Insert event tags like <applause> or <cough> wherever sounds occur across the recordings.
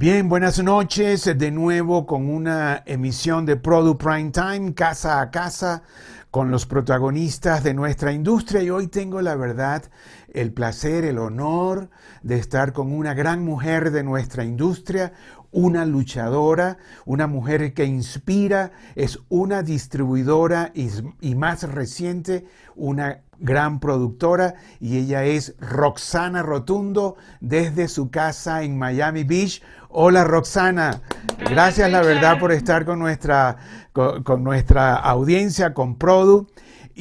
Bien, buenas noches. De nuevo con una emisión de Product Prime Time, casa a casa, con los protagonistas de nuestra industria. Y hoy tengo la verdad, el placer, el honor de estar con una gran mujer de nuestra industria, una luchadora, una mujer que inspira, es una distribuidora y, y más reciente, una gran productora y ella es Roxana Rotundo desde su casa en Miami Beach. Hola Roxana, gracias la verdad por estar con nuestra, con, nuestra audiencia, con Produ.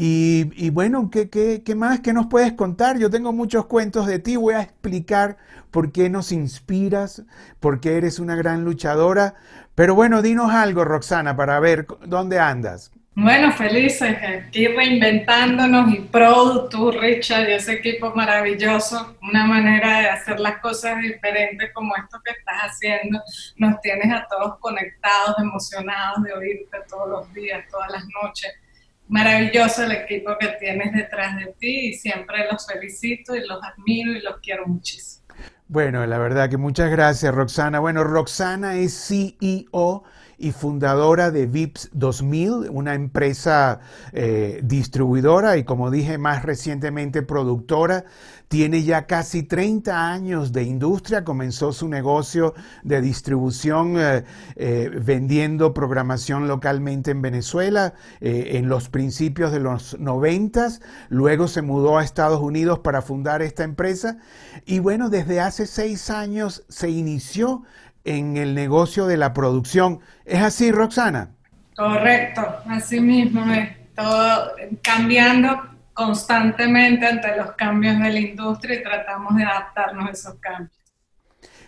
Y, bueno, ¿qué, ¿qué, qué, más? ¿Qué nos puedes contar? Yo tengo muchos cuentos de ti, voy a explicar por qué nos inspiras, por qué eres una gran luchadora. Pero bueno, dinos algo, Roxana, para ver dónde andas. Bueno, felices aquí reinventándonos y Pro, tú, Richard y ese equipo maravilloso, una manera de hacer las cosas diferentes como esto que estás haciendo, nos tienes a todos conectados, emocionados de oírte todos los días, todas las noches. Maravilloso el equipo que tienes detrás de ti y siempre los felicito y los admiro y los quiero muchísimo. Bueno, la verdad que muchas gracias, Roxana. Bueno, Roxana es CEO y fundadora de VIPS 2000, una empresa eh, distribuidora y como dije más recientemente productora. Tiene ya casi 30 años de industria, comenzó su negocio de distribución eh, eh, vendiendo programación localmente en Venezuela en los principios de los 90, luego se mudó a Estados Unidos para fundar esta empresa. Y bueno, desde hace seis años se inició en el negocio de la producción. ¿Es así, Roxana? Correcto, así mismo es. Todo cambiando constantemente ante los cambios de la industria y tratamos de adaptarnos a esos cambios.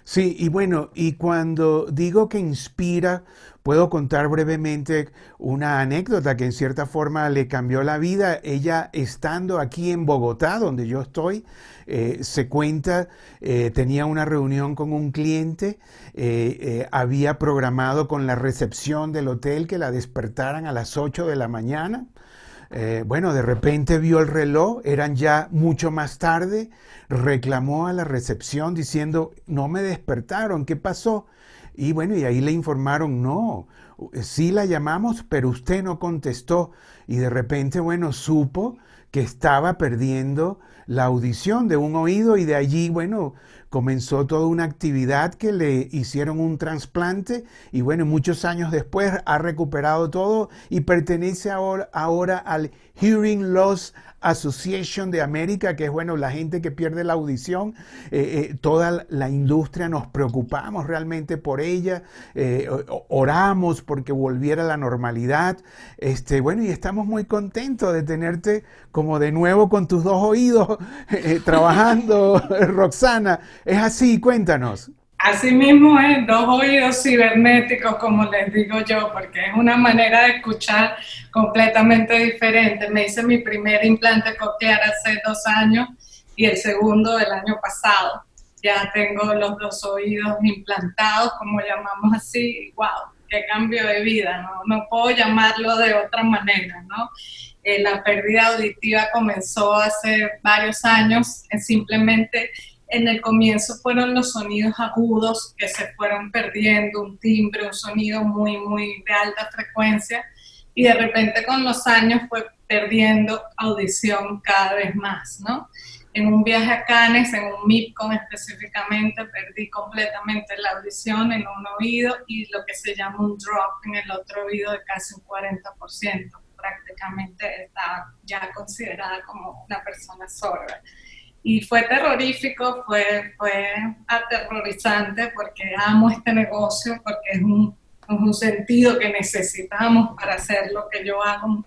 Sí, y bueno, y cuando digo que inspira, puedo contar brevemente una anécdota que en cierta forma le cambió la vida. Ella estando aquí en Bogotá, donde yo estoy, eh, se cuenta, eh, tenía una reunión con un cliente, eh, había programado con la recepción del hotel que la despertaran a las 8 de la mañana. bueno, de repente vio el reloj, eran ya mucho más tarde, reclamó a la recepción diciendo, no me despertaron, ¿qué pasó? Y bueno, y ahí le informaron, no, sí la llamamos, pero usted no contestó. Y de repente, bueno, supo que estaba perdiendo la audición de un oído y de allí, bueno, comenzó toda una actividad que le hicieron un trasplante y bueno, muchos años después ha recuperado todo y pertenece ahora, ahora al Hearing Loss Association de América, que es bueno, la gente que pierde la audición, eh, eh, toda la industria nos preocupamos realmente por ella, eh, oramos porque volviera a la normalidad, este, bueno, y estamos muy contentos de tenerte como de nuevo con tus dos oídos <laughs> trabajando, <laughs> Roxana, es así, cuéntanos. Asimismo es dos oídos cibernéticos, como les digo yo, porque es una manera de escuchar completamente diferente. Me hice mi primer implante coclear hace dos años y el segundo el año pasado. Ya tengo los dos oídos implantados, como llamamos así. ¡Wow! ¡Qué cambio de vida! No, no puedo llamarlo de otra manera, ¿no? Eh, la pérdida auditiva comenzó hace varios años, simplemente en el comienzo fueron los sonidos agudos que se fueron perdiendo, un timbre, un sonido muy, muy de alta frecuencia, y de repente con los años fue perdiendo audición cada vez más, ¿no? En un viaje a Cannes, en un MIPCON específicamente, perdí completamente la audición en un oído y lo que se llama un drop en el otro oído de casi un 40%. Prácticamente estaba ya considerada como una persona sorda y fue terrorífico, fue, fue aterrorizante porque amo este negocio, porque es un, un sentido que necesitamos para hacer lo que yo hago.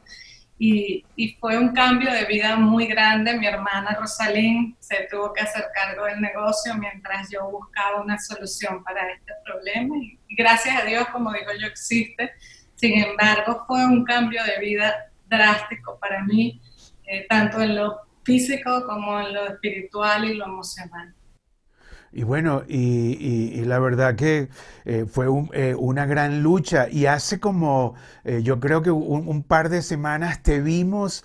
Y, y, fue un cambio de vida muy grande. Mi hermana Rosalín se tuvo que hacer cargo del negocio mientras yo buscaba una solución para este problema. Y, gracias a Dios, como digo yo, existe. Sin embargo, fue un cambio de vida drástico para mí, eh, tanto en lo físico como en lo espiritual y lo emocional. Y bueno, y, la verdad que eh, fue eh, una gran lucha y hace como, eh, yo creo que un, par de semanas te vimos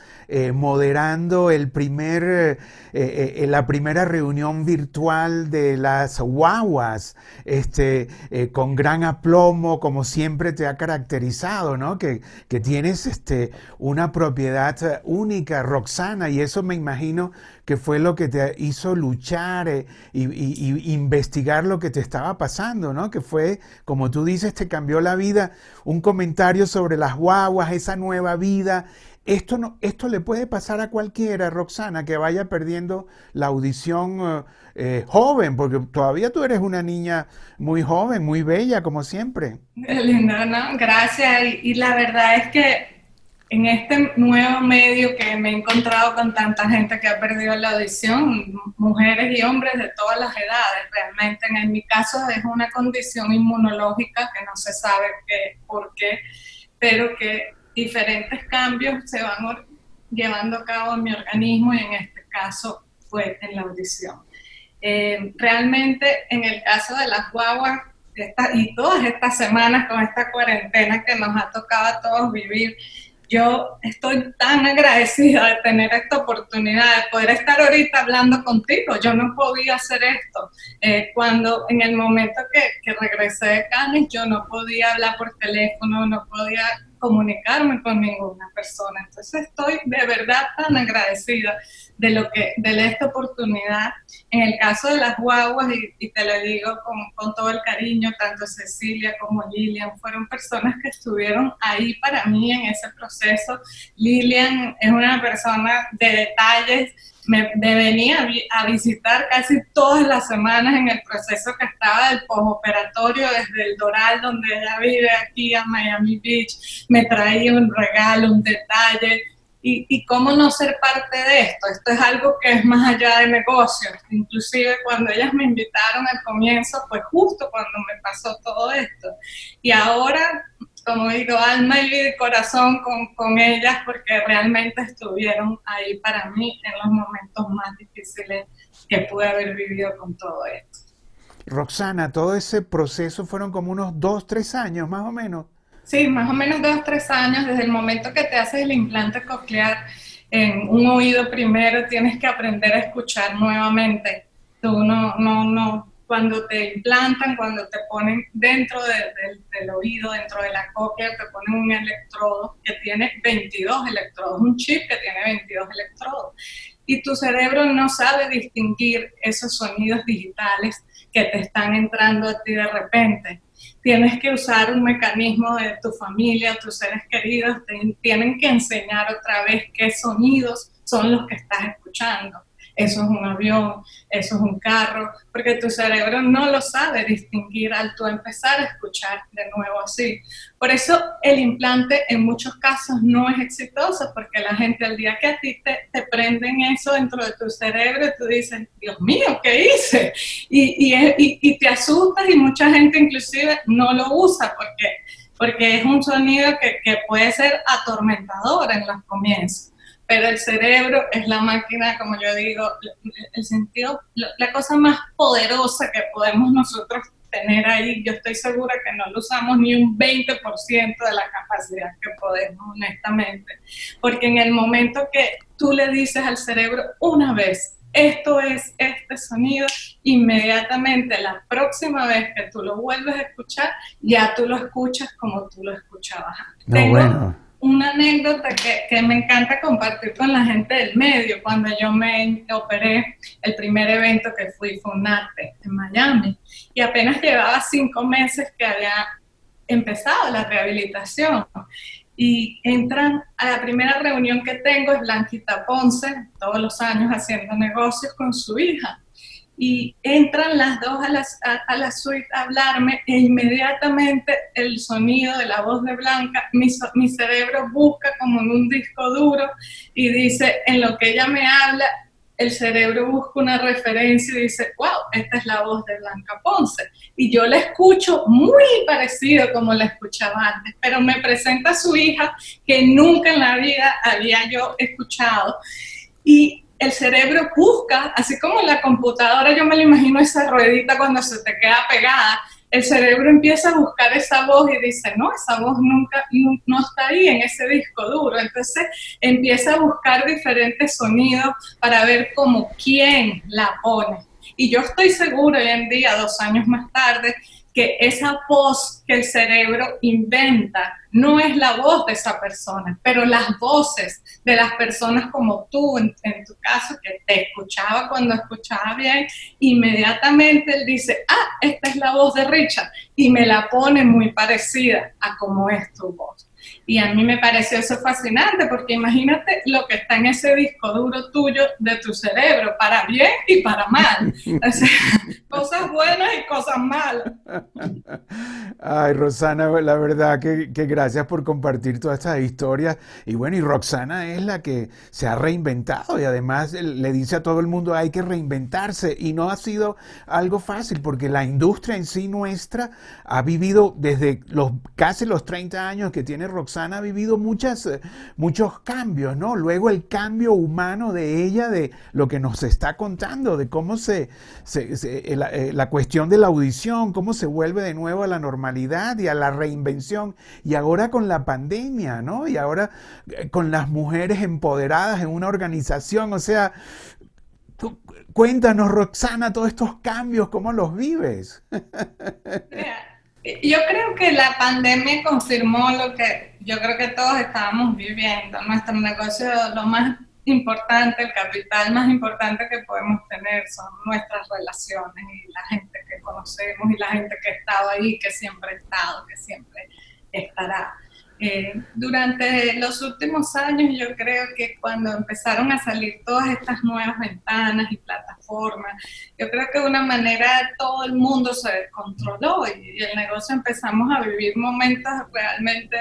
moderando el primer, la primera reunión virtual de las guaguas, este, con gran aplomo, como siempre te ha caracterizado, ¿no? Que, que tienes este, una propiedad única, Roxana, y eso me imagino que fue lo que te hizo luchar eh, y, investigar lo que te estaba pasando, ¿no? Que fue, como tú dices, te cambió la vida, un comentario sobre las guaguas, esa nueva vida. Esto, no, esto le puede pasar a cualquiera, Roxana, que vaya perdiendo la audición eh, eh, joven, porque todavía tú eres una niña muy joven, muy bella, como siempre. Linda, ¿no? Gracias. y la verdad es que en este nuevo medio que me he encontrado con tanta gente que ha perdido la audición, mujeres y hombres de todas las edades, realmente en mi caso es una condición inmunológica que no se sabe qué, por qué, pero que diferentes cambios se van llevando a cabo en mi organismo y en este caso fue en la audición. Eh, realmente en el caso de las guaguas y todas estas semanas con esta cuarentena que nos ha tocado a todos vivir, yo estoy tan agradecida de tener esta oportunidad, de poder estar ahorita hablando contigo. Yo no podía hacer esto. Eh, cuando en el momento que, que regresé de Cannes, yo no podía hablar por teléfono, no podía comunicarme con ninguna persona. Entonces estoy de verdad tan agradecida de lo que, de esta oportunidad. En el caso de las guaguas, y, te lo digo con, todo el cariño, tanto Cecilia como Lilian fueron personas que estuvieron ahí para mí en ese proceso. Lilian es una persona de detalles me, venía a visitar casi todas las semanas en el proceso que estaba del postoperatorio desde el Doral, donde ella vive, aquí a Miami Beach. Me traía un regalo, un detalle. Y, cómo no ser parte de esto. Esto es algo que es más allá de negocios. Inclusive cuando ellas me invitaron al comienzo, fue justo cuando me pasó todo esto. Y ahora como digo, alma y corazón con, con, ellas porque realmente estuvieron ahí para mí en los momentos más difíciles que pude haber vivido con todo esto. Roxana, todo ese proceso fueron como unos dos, tres años más o menos. Sí, más o menos dos, tres años desde el momento que te haces el implante coclear en un oído primero, tienes que aprender a escuchar nuevamente. Tú no, no, no, cuando te implantan, cuando te ponen dentro del oído, dentro de la cóclea, te ponen un electrodo que tiene 22 electrodos, un chip que tiene 22 electrodos. Y tu cerebro no sabe distinguir esos sonidos digitales que te están entrando a ti de repente. Tienes que usar un mecanismo de tu familia, tus seres queridos, te tienen que enseñar otra vez qué sonidos son los que estás escuchando eso es un avión, eso es un carro, porque tu cerebro no lo sabe distinguir al tú empezar a escuchar de nuevo así. Por eso el implante en muchos casos no es exitoso, porque la gente al día que a ti te, te prenden eso dentro de tu cerebro, tú dices, Dios mío, ¿qué hice? Y, y, y te asustas y mucha gente inclusive no lo usa porque, porque es un sonido que, que puede ser atormentador en los comienzos pero el cerebro es la máquina, como yo digo, el sentido, la cosa más poderosa que podemos nosotros tener ahí. Yo estoy segura que no lo usamos ni un 20% de la capacidad que podemos, honestamente. Porque en el momento que tú le dices al cerebro una vez, esto es este sonido, inmediatamente la próxima vez que tú lo vuelves a escuchar, ya tú lo escuchas como tú lo escuchabas antes. No, bueno anécdota que, que, me encanta compartir con la gente del medio. Cuando yo me operé, el primer evento que fui fue un arte en Miami y apenas llevaba cinco meses que había empezado la rehabilitación. Y entran a la primera reunión que tengo, es Blanquita Ponce, todos los años haciendo negocios con su hija y entran las dos a, las, a, la suite a hablarme e inmediatamente el sonido de la voz de Blanca, mi, mi, cerebro busca como en un disco duro y dice, en lo que ella me habla, el cerebro busca una referencia y dice, wow, esta es la voz de Blanca Ponce. Y yo la escucho muy parecido como la escuchaba antes, pero me presenta a su hija que nunca en la vida había yo escuchado. Y el cerebro busca, así como en la computadora, yo me lo imagino esa ruedita cuando se te queda pegada, el cerebro empieza a buscar esa voz y dice, no, esa voz nunca, no, está ahí en ese disco duro. Entonces empieza a buscar diferentes sonidos para ver cómo quién la pone. Y yo estoy seguro hoy en día, dos años más tarde, que esa voz que el cerebro inventa no es la voz de esa persona, pero las voces de las personas como tú, en, tu caso, que te escuchaba cuando escuchaba bien, inmediatamente él dice, ah, esta es la voz de Richard, y me la pone muy parecida a cómo es tu voz. Y a mí me pareció eso fascinante, porque imagínate lo que está en ese disco duro tuyo de tu cerebro, para bien y para mal. <laughs> cosas buenas y cosas malas. Ay, Rosana, la verdad que, que, gracias por compartir todas estas historias. Y bueno, y Roxana es la que se ha reinventado y además le dice a todo el mundo hay que reinventarse. Y no ha sido algo fácil porque la industria en sí nuestra ha vivido desde los casi los 30 años que tiene Roxana, ha vivido muchas, eh, muchos cambios, ¿no? Luego el cambio humano de ella, de lo que nos está contando, de cómo se, se eh, la, cuestión de la audición, cómo se vuelve de nuevo a la normalidad y a la reinvención. Y ahora con la pandemia, ¿no? Y ahora eh, con las mujeres empoderadas en una organización. O sea, cuéntanos, Roxana, todos estos cambios, ¿cómo los vives? <laughs> Yo creo que la pandemia confirmó lo que yo creo que todos estábamos viviendo. Nuestro negocio, lo más importante, el capital más importante que podemos tener son nuestras relaciones y la gente que conocemos y la gente que ha estado ahí, que siempre ha estado, que siempre estará. Durante los últimos años yo creo que cuando empezaron a salir todas estas nuevas ventanas y plataformas, yo creo que de una manera todo el mundo se descontroló y, y el negocio empezamos a vivir momentos realmente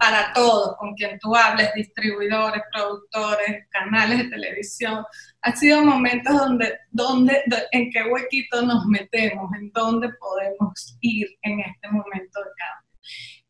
para todos, con quien tú hables, distribuidores, productores, canales de televisión. Ha sido momentos donde, donde, en qué huequito nos metemos, en dónde podemos ir en este momento de cambio.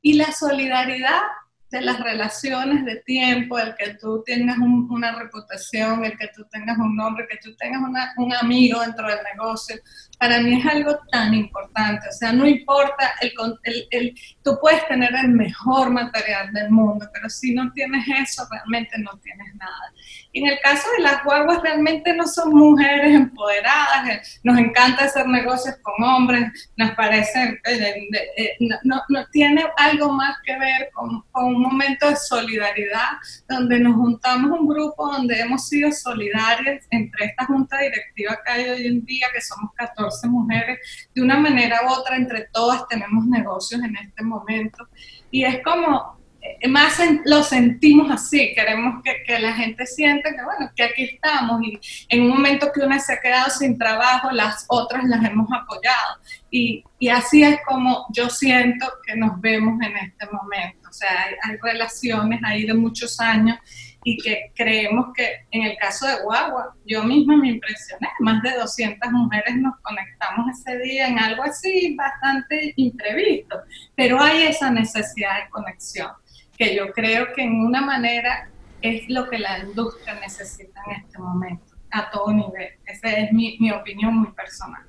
Y la solidaridad de las relaciones de tiempo, el que tú tengas una reputación, el que tú tengas un nombre, que tú tengas un amigo dentro del negocio, para mí es algo tan importante. O sea, no importa, el, el, el, tú puedes tener el mejor material del mundo, pero si no tienes eso, realmente no tienes nada. Y en el caso de las guaguas, realmente no son mujeres empoderadas, eh, nos encanta hacer negocios con hombres, nos parece, eh, eh, no, no, tiene algo más que ver con, con, momento de solidaridad, donde nos juntamos un grupo donde hemos sido solidarias entre esta junta directiva que hay hoy en día, que somos 14 mujeres, de una manera u otra, entre todas tenemos negocios en este momento. Y es como eh, más lo sentimos así, queremos que, la gente sienta que, bueno, que aquí estamos y en un momento que una se ha quedado sin trabajo, las otras las hemos apoyado. Y, y así es como yo siento que nos vemos en este momento. O sea, hay, hay relaciones ahí de muchos años y que creemos que en el caso de Guagua, yo misma me impresioné, más de 200 mujeres nos conectamos ese día en algo así bastante imprevisto, pero hay esa necesidad de conexión que yo creo que en una manera es lo que la industria necesita en este momento, a todo nivel. Esa es mi, mi opinión muy personal.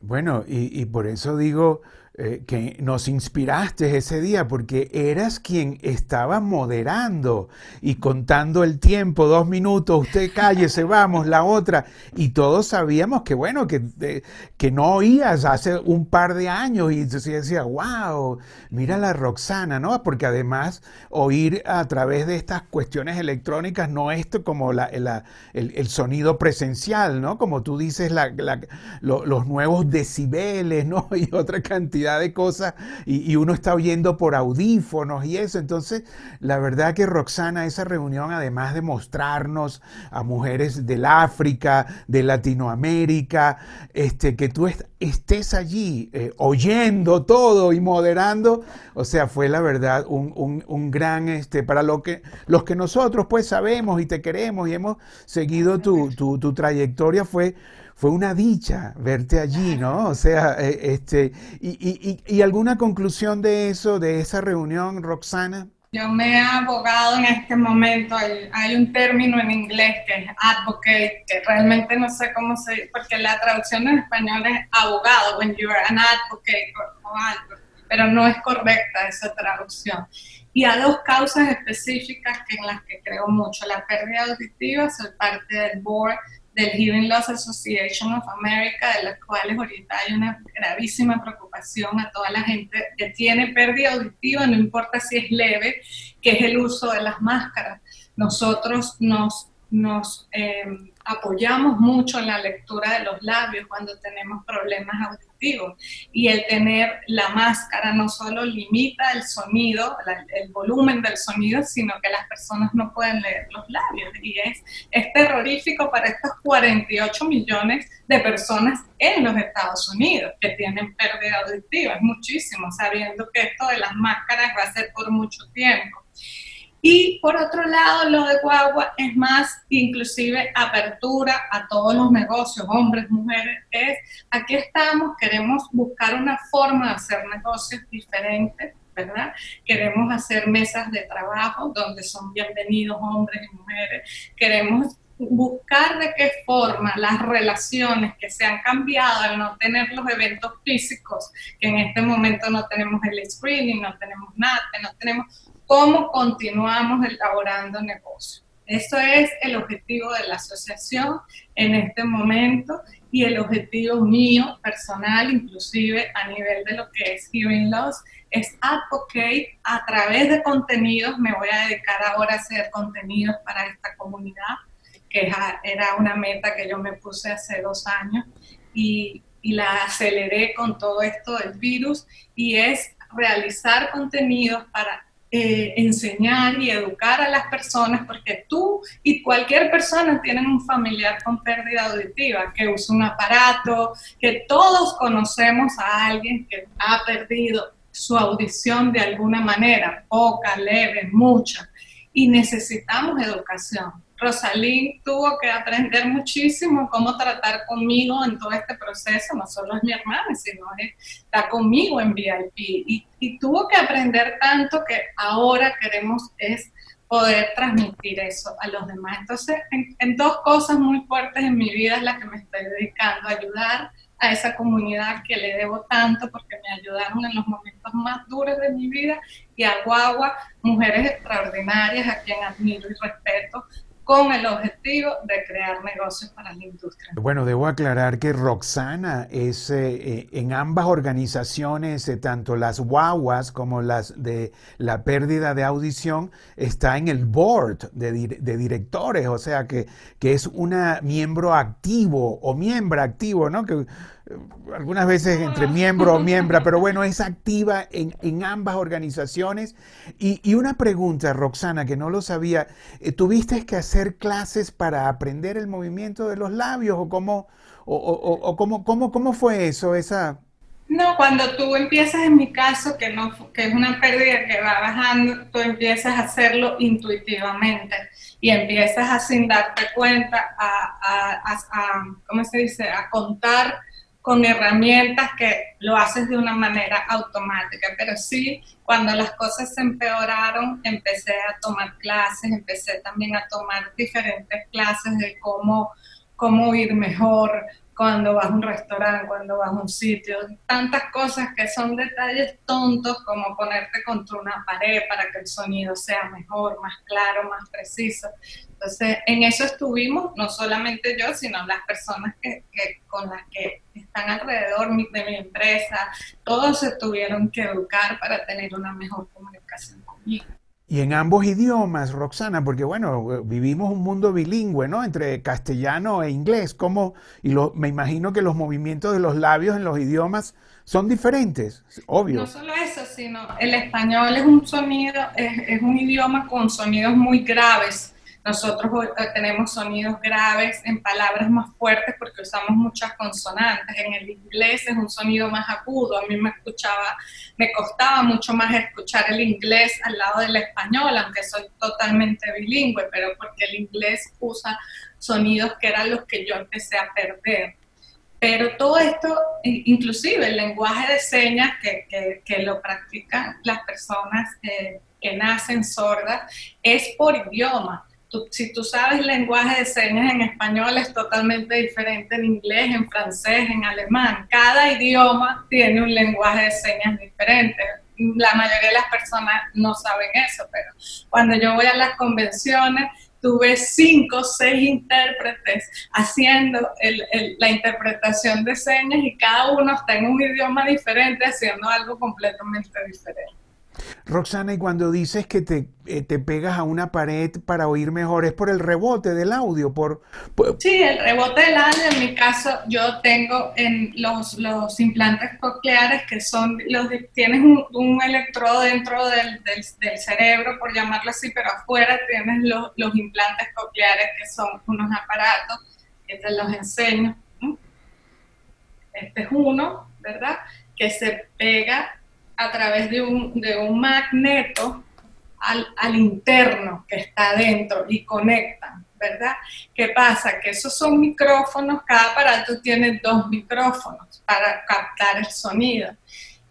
Bueno, y, y por eso digo, eh, que nos inspiraste ese día porque eras quien estaba moderando y contando el tiempo, dos minutos, usted cállese, <laughs> vamos, la otra. Y todos sabíamos que, bueno, que, que no oías hace un par de años y entonces decía, wow, mira la Roxana, ¿no? Porque además oír a través de estas cuestiones electrónicas no es como la, el, sonido presencial, ¿no? Como tú dices, la, los nuevos decibeles, ¿no? <laughs> Y otra cantidad de cosas y, uno está oyendo por audífonos y eso. Entonces, la verdad que Roxana, esa reunión, además de mostrarnos a mujeres del África, de Latinoamérica, este, que tú estés allí eh, oyendo todo y moderando, o sea, fue la verdad un, un, gran, este, para lo que, los que nosotros pues sabemos y te queremos y hemos seguido tu, tu, tu trayectoria, fue fue una dicha verte allí, ¿no? O sea, eh, este, y, y, y, alguna conclusión de eso, de esa reunión, Roxana? Yo me he abogado en este momento, hay, un término en inglés que es advocate, que realmente no sé cómo se, porque la traducción en español es abogado, when you are an advocate o, algo, pero no es correcta esa traducción. Y a dos causas específicas que en las que creo mucho, la pérdida auditiva, soy parte del board del Hearing Loss Association of America, de las cuales ahorita hay una gravísima preocupación a toda la gente que tiene pérdida auditiva, no importa si es leve, que es el uso de las máscaras. Nosotros nos, nos eh, apoyamos mucho en la lectura de los labios cuando tenemos problemas auditivos y el tener la máscara no solo limita el sonido, el volumen del sonido, sino que las personas no pueden leer los labios y es, es terrorífico para estos 48 millones de personas en los Estados Unidos que tienen pérdida auditiva, es muchísimo, sabiendo que esto de las máscaras va a ser por mucho tiempo. Y por otro lado, lo de Guagua es más inclusive apertura a todos los negocios, hombres, mujeres, es aquí estamos, queremos buscar una forma de hacer negocios diferentes, ¿verdad? Queremos hacer mesas de trabajo donde son bienvenidos hombres y mujeres, queremos buscar de qué forma las relaciones que se han cambiado al no tener los eventos físicos, que en este momento no tenemos el screening, no tenemos nada, no tenemos cómo continuamos elaborando negocio. Eso es el objetivo de la asociación en este momento y el objetivo mío personal, inclusive a nivel de lo que es Hearing Loss, es advocate a través de contenidos. Me voy a dedicar ahora a hacer contenidos para esta comunidad, que era una meta que yo me puse hace dos años y, y la aceleré con todo esto del virus y es realizar contenidos para eh, enseñar y educar a las personas, porque tú y cualquier persona tienen un familiar con pérdida auditiva, que usa un aparato, que todos conocemos a alguien que ha perdido su audición de alguna manera, poca, leve, mucha, y necesitamos educación. Rosalín tuvo que aprender muchísimo cómo tratar conmigo en todo este proceso, no solo es mi hermana, sino está conmigo en VIP. Y, y tuvo que aprender tanto que ahora queremos es poder transmitir eso a los demás. Entonces, en, en, dos cosas muy fuertes en mi vida es la que me estoy dedicando, ayudar a esa comunidad que le debo tanto porque me ayudaron en los momentos más duros de mi vida y a Guagua, mujeres extraordinarias a quien admiro y respeto, con el objetivo de crear negocios para la industria. Bueno, debo aclarar que Roxana es eh, eh, en ambas organizaciones, eh, tanto las guaguas como las de la pérdida de audición, está en el board de, directores, o sea que, que es una miembro activo o miembro activo, ¿no? Algunas veces entre miembro o miembro, pero bueno, es activa en, ambas organizaciones. Y, una pregunta, Roxana, que no lo sabía, eh, ¿tuviste que hacer clases para aprender el movimiento de los labios o cómo, o, cómo, cómo, cómo fue eso? Esa... No, cuando tú empiezas, en mi caso, que, no, que es una pérdida que va bajando, tú empiezas a hacerlo intuitivamente y empiezas a sin darte cuenta a, a, a ¿cómo se dice?, a contar con herramientas que lo haces de una manera automática, pero sí, cuando las cosas se empeoraron, empecé a tomar clases, empecé también a tomar diferentes clases de cómo, cómo ir mejor, cuando vas a un restaurante, cuando vas a un sitio, tantas cosas que son detalles tontos como ponerte contra una pared para que el sonido sea mejor, más claro, más preciso. Entonces, en eso estuvimos, no solamente yo, sino las personas que, que con las que están alrededor de mi empresa, todos se tuvieron que educar para tener una mejor comunicación conmigo. Y en ambos idiomas, Roxana, porque bueno, vivimos un mundo bilingüe, ¿no? Entre castellano e inglés, ¿cómo? Y lo, me imagino que los movimientos de los labios en los idiomas son diferentes, obvio. No solo eso, sino el español es un sonido, es, es un idioma con sonidos muy graves nosotros eh, tenemos sonidos graves en palabras más fuertes porque usamos muchas consonantes. En el inglés es un sonido más agudo. A mí me escuchaba, me costaba mucho más escuchar el inglés al lado del español, aunque soy totalmente bilingüe, pero porque el inglés usa sonidos que eran los que yo empecé a perder. Pero todo esto, inclusive el lenguaje de señas que, que, lo practican las personas, eh, que nacen sordas es por idioma. Si tú sabes lenguaje de señas en español es totalmente diferente en inglés, en francés, en alemán. Cada idioma tiene un lenguaje de señas diferente. La mayoría de las personas no saben eso, pero cuando yo voy a las convenciones, tuve cinco, seis intérpretes haciendo la interpretación de señas y cada uno está en un idioma diferente haciendo algo completamente diferente. Roxana, y cuando dices que te, eh, te, pegas a una pared para oír mejor, ¿es por el rebote del audio? Por, Sí, el rebote del audio, en mi caso, yo tengo en los, los implantes cocleares que son, los tienes un, electrodo dentro del, del, cerebro, por llamarlo así, pero afuera tienes los, los implantes cocleares que son unos aparatos que te los enseño. Este es uno, ¿verdad? Que se pega a través de un, de un magneto al, al, interno que está adentro y conectan, ¿verdad? ¿Qué pasa? Que esos son micrófonos, cada aparato tiene dos micrófonos para captar el sonido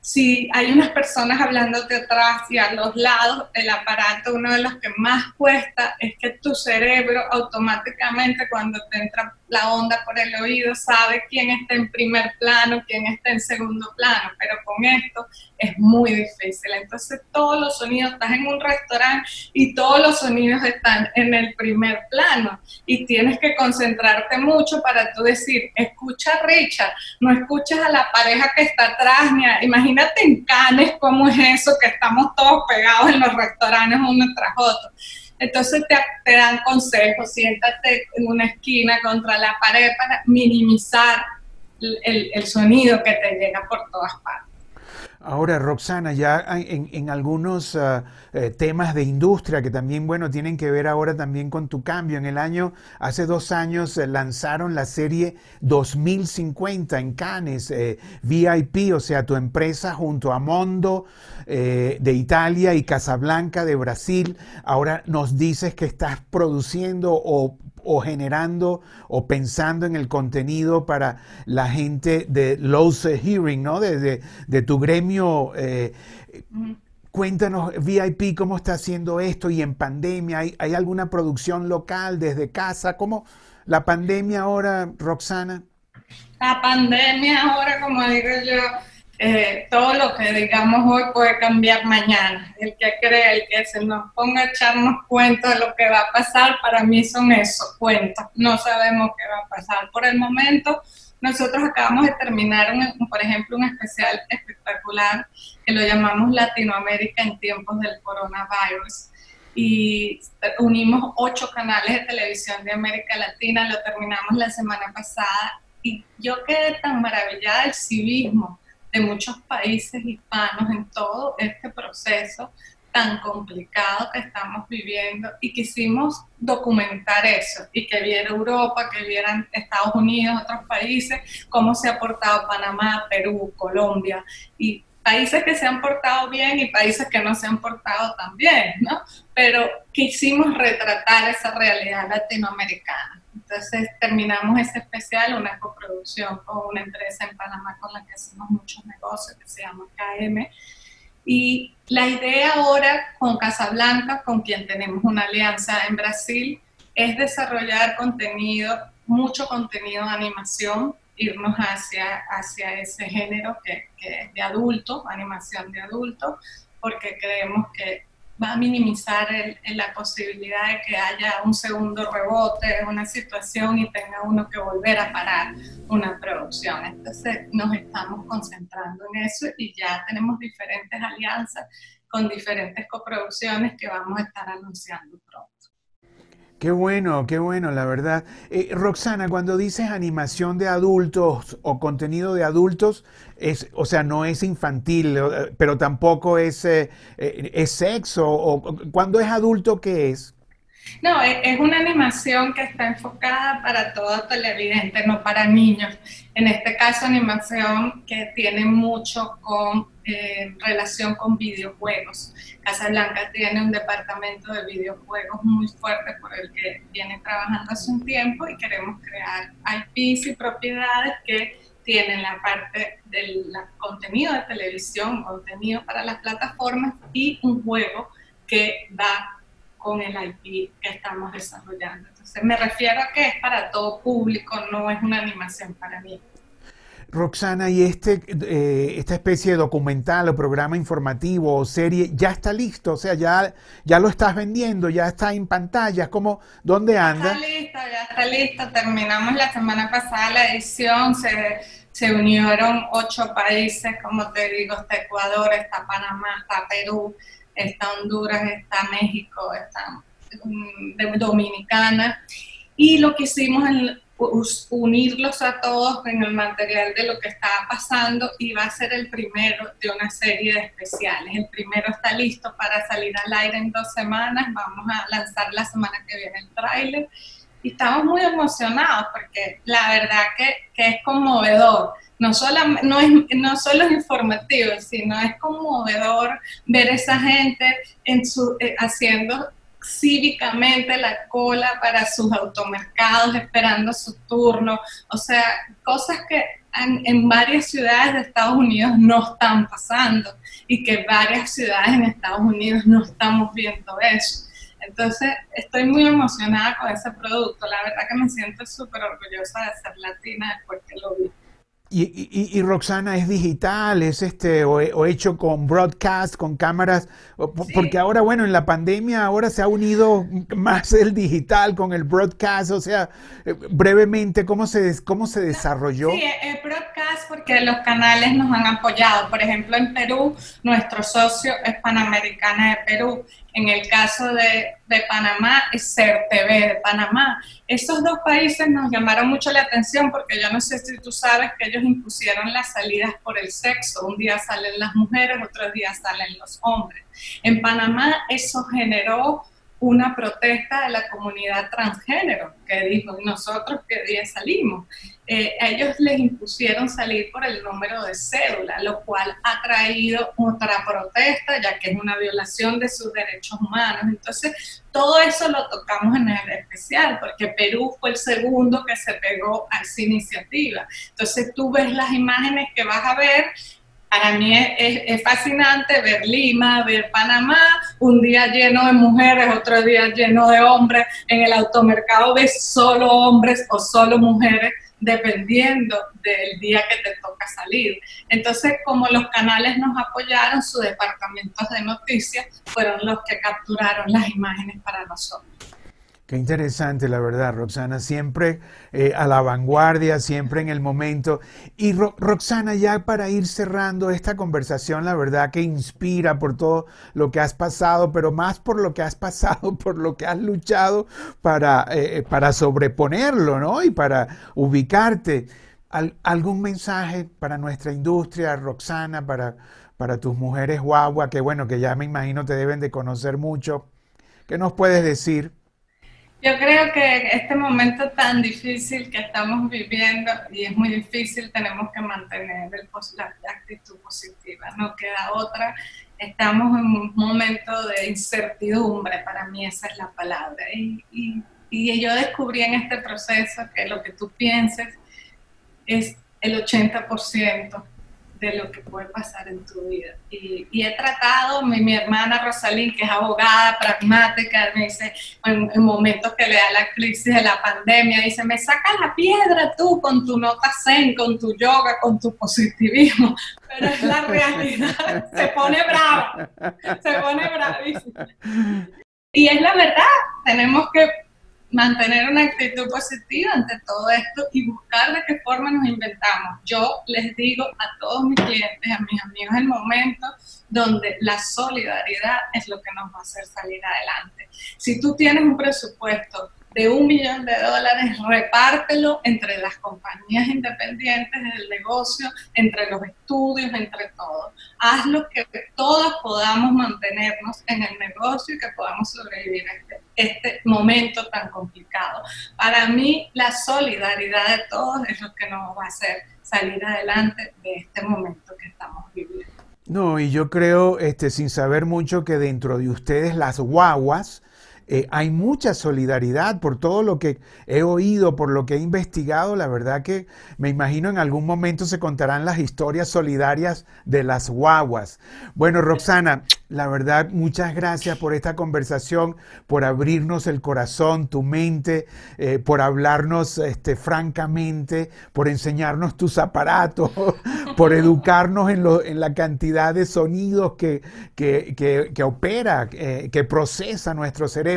si hay unas personas hablándote atrás y a los lados, el aparato, uno de los que más cuesta es que tu cerebro automáticamente cuando te entra la onda por el oído sabe quién está en primer plano, quién está en segundo plano, pero con esto es muy difícil. Entonces todos los sonidos, estás en un restaurante y todos los sonidos están en el primer plano y tienes que concentrarte mucho para tú decir, escucha a Richard, no escuchas a la pareja que está atrás, ni imagínate en Canes cómo es eso, que estamos todos pegados en los restaurantes uno tras otro. Entonces te, dan consejos, siéntate en una esquina contra la pared para minimizar el sonido que te llega por todas partes. Ahora, Roxana, ya en, algunos ah, eh, temas de industria que también, bueno, tienen que ver ahora también con tu cambio. En el año, hace dos años, eh, lanzaron la serie 2050 en Cannes, eh, VIP, o sea, tu empresa junto a Mondo de Italia y Casablanca de Brasil. Ahora nos dices que estás produciendo o o generando o pensando en el contenido para la gente de Lowe's Hearing, ¿no? De, de, tu gremio. Eh, cuéntanos, VIP, cómo está haciendo esto y en pandemia, ¿hay, ¿hay, alguna producción local desde casa? ¿Cómo la pandemia ahora, Roxana? La pandemia ahora, como digo yo, eh, todo lo que digamos hoy puede cambiar mañana. El que cree, el que se nos ponga a echarnos cuenta de lo que va a pasar, para mí son esos cuentos. No sabemos qué va a pasar. Por el momento, nosotros acabamos de terminar, un, por ejemplo, un especial espectacular que lo llamamos Latinoamérica en tiempos del coronavirus. Y unimos ocho canales de televisión de América Latina, lo terminamos la semana pasada. Y yo quedé tan maravillada del civismo de muchos países hispanos en todo este proceso tan complicado que estamos viviendo y quisimos documentar eso y que viera Europa, que vieran Estados Unidos, otros países, cómo se ha portado Panamá, Perú, Colombia y países que se han portado bien y países que no se han portado tan bien, ¿no? Pero quisimos retratar esa realidad latinoamericana. Entonces terminamos ese especial, una coproducción con una empresa en Panamá con la que hacemos muchos negocios que se llama KM. Y la idea ahora con Casablanca, con quien tenemos una alianza en Brasil, es desarrollar contenido, mucho contenido de animación, irnos hacia, hacia ese género que, que de adulto, animación de adulto, porque creemos que va a minimizar la posibilidad de que haya un segundo rebote una situación y tenga uno que volver a parar una producción. Entonces nos estamos concentrando en eso y ya tenemos diferentes alianzas con diferentes coproducciones que vamos a estar anunciando pronto. Qué bueno, qué bueno, la verdad. Eh, Roxana, cuando dices animación de adultos o contenido de adultos, es, o sea, no es infantil, eh, pero tampoco es, eh, es sexo. O, cuando es adulto, ¿qué es? No, es una animación que está enfocada para todo televidente, no para niños. En este caso, animación que tiene mucho eh, relación con videojuegos. Casablanca tiene un departamento de videojuegos muy fuerte por el que viene trabajando hace un tiempo y queremos crear IPs y propiedades que tienen la parte del contenido de televisión, contenido para las plataformas y un juego que va con el IP que estamos desarrollando. Entonces me refiero a que es para todo público, no es una animación para mí. Roxana, ¿y este, eh, esta especie de documental o programa informativo o serie ya está listo? O sea, ya, ya lo estás vendiendo, ya está en pantalla. ¿Cómo, ¿Dónde anda? Ya está listo, ya está listo. Terminamos la semana pasada la edición, se, se unieron ocho países, como te digo, está Ecuador, está Panamá, está Perú, está Honduras, está México, está mm, Dominicana. Y lo que hicimos en unirlos a todos en el material de lo que estaba pasando y va a ser el primero de una serie de especiales. El primero está listo para salir al aire en dos semanas, vamos a lanzar la semana que viene el tráiler y estamos muy emocionados porque la verdad que, que es conmovedor. No solo, no, es, no solo es informativo, sino es conmovedor ver esa gente en su, eh, haciendo cívicamente la cola para sus automercados esperando su turno, o sea, cosas que en, varias ciudades de Estados Unidos no están pasando y que varias ciudades en Estados Unidos no estamos viendo eso. Entonces, estoy muy emocionada con ese producto. La verdad que me siento súper orgullosa de ser latina después lo vi. Y, Roxana es digital, es este, o, hecho con broadcast, con cámaras, porque ahora, bueno, en la pandemia ahora se ha unido más el digital con el broadcast, o sea, eh, brevemente, ¿cómo se, cómo se desarrolló? Sí, el broadcast porque los canales nos han apoyado. Por ejemplo, en Perú, nuestro socio es Panamericana de Perú en el caso de, Panamá es Ser TV de Panamá. Esos dos países nos llamaron mucho la atención porque yo no sé si tú sabes que ellos impusieron las salidas por el sexo. Un día salen las mujeres, otro día salen los hombres. En Panamá eso generó una protesta de la comunidad transgénero que dijo, nosotros qué día salimos. Eh, ellos les impusieron salir por el número de cédula, lo cual ha traído otra protesta, ya que es una violación de sus derechos humanos. Entonces, todo eso lo tocamos en el especial, porque Perú fue el segundo que se pegó a esa iniciativa. Entonces, tú ves las imágenes que vas a ver para mí es, fascinante ver Lima, ver Panamá, un día lleno de mujeres, otro día lleno de hombres, en el automercado ves solo hombres o solo mujeres, dependiendo del día que te toca salir. Entonces, como los canales nos apoyaron, sus departamentos de noticias fueron los que capturaron las imágenes para nosotros. Qué interesante, la verdad, Roxana, siempre eh, a la vanguardia, siempre en el momento. Y Roxana, ya para ir cerrando esta conversación, la verdad que inspira por todo lo que has pasado, pero más por lo que has pasado, <laughs> por lo que has luchado para, eh, eh, para sobreponerlo, ¿no? Y para ubicarte. ¿Algún mensaje para nuestra industria, Roxana, para, para tus mujeres guagua, que bueno, que ya me imagino te deben de conocer mucho? ¿Qué nos puedes decir? Yo creo que este momento tan difícil que estamos viviendo, y es muy difícil, tenemos que mantener el, la actitud positiva, no queda otra. Estamos en un momento de incertidumbre, para mí esa es la palabra. Y, y, y yo descubrí en este proceso que lo que tú pienses es el 80% de lo que puede pasar en tu vida. Y, he tratado, mi, mi, hermana Rosalín, que es abogada, pragmática, me dice, en, momentos que le da la crisis de la pandemia, dice, me sacas la piedra tú con tu nota zen, con tu yoga, con tu positivismo, <laughs> pero es la realidad, se pone brava, se pone bravísima. Y es la verdad, tenemos que mantener una actitud positiva ante todo esto y buscar de qué forma nos inventamos. Yo les digo a todos mis clientes, a mis amigos, el momento donde la solidaridad es lo que nos va a hacer salir adelante. Si tú tienes un presupuesto de un millón de dólares, repártelo entre las compañías independientes del negocio, entre los estudios, entre todos. Hazlo que todos podamos mantenernos en el negocio y que podamos sobrevivir a este, este momento tan complicado. Para mí, la solidaridad de todos es lo que nos va a hacer salir adelante de este momento que estamos viviendo. No, y yo creo, este, sin saber mucho, que dentro de ustedes las guaguas, eh, hay mucha solidaridad por todo lo que he oído, por lo que he investigado. La verdad que me imagino en algún momento se contarán las historias solidarias de las guaguas. Bueno, Roxana, la verdad, muchas gracias por esta conversación, por abrirnos el corazón, tu mente, eh, por hablarnos este, francamente, por enseñarnos tus aparatos, <laughs> por educarnos en, la cantidad de sonidos que, que, opera, eh, que procesa nuestro cerebro.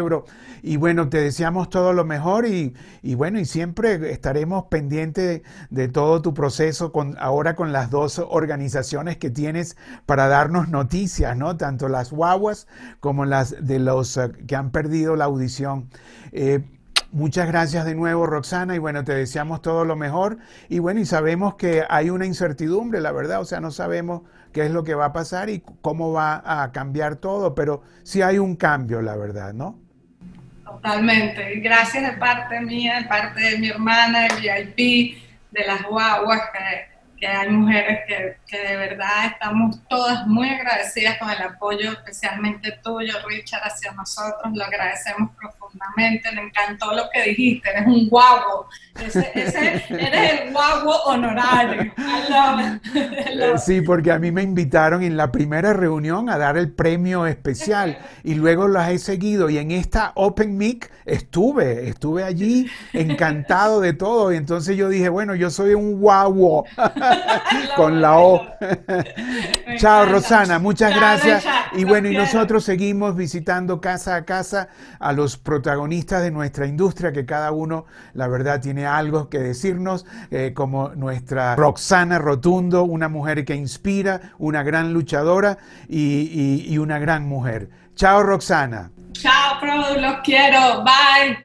Y bueno, te deseamos todo lo mejor y, bueno, y siempre estaremos pendientes de, todo tu proceso con, ahora con las dos organizaciones que tienes para darnos noticias, ¿no? Tanto las guaguas como las de los eh, que han perdido la audición. Eh, Muchas gracias de nuevo, Roxana, y bueno, te deseamos todo lo mejor. Y bueno, y sabemos que hay una incertidumbre, la verdad, o sea, no sabemos qué es lo que va a pasar y cómo va a cambiar todo, pero sí hay un cambio, la verdad, ¿no? Totalmente. Gracias de parte mía, de parte de mi hermana, de VIP, de las guaguas, que que hay mujeres que, que, de verdad estamos todas muy agradecidas con el apoyo, especialmente tuyo, Richard, hacia nosotros. Lo agradecemos profundamente. Me encantó lo que dijiste. Eres un guapo. Ese, eres el guapo honorario. <laughs> Sí, porque a mí me invitaron en la primera reunión a dar el premio especial y luego las he seguido. Y en esta Open Mic estuve, estuve allí encantado de todo. Y entonces yo dije, bueno, yo soy un guapo. <laughs> con la O. Chao, Rosana, muchas gracias. Y bueno, y nosotros seguimos visitando casa a casa a los protagonistas de nuestra industria, que cada uno, la verdad, tiene algo que decirnos, eh, como nuestra Roxana Rotundo, una mujer que inspira, una gran luchadora y, y una gran mujer. Chao, Roxana. Chao, Pro, los quiero. Bye.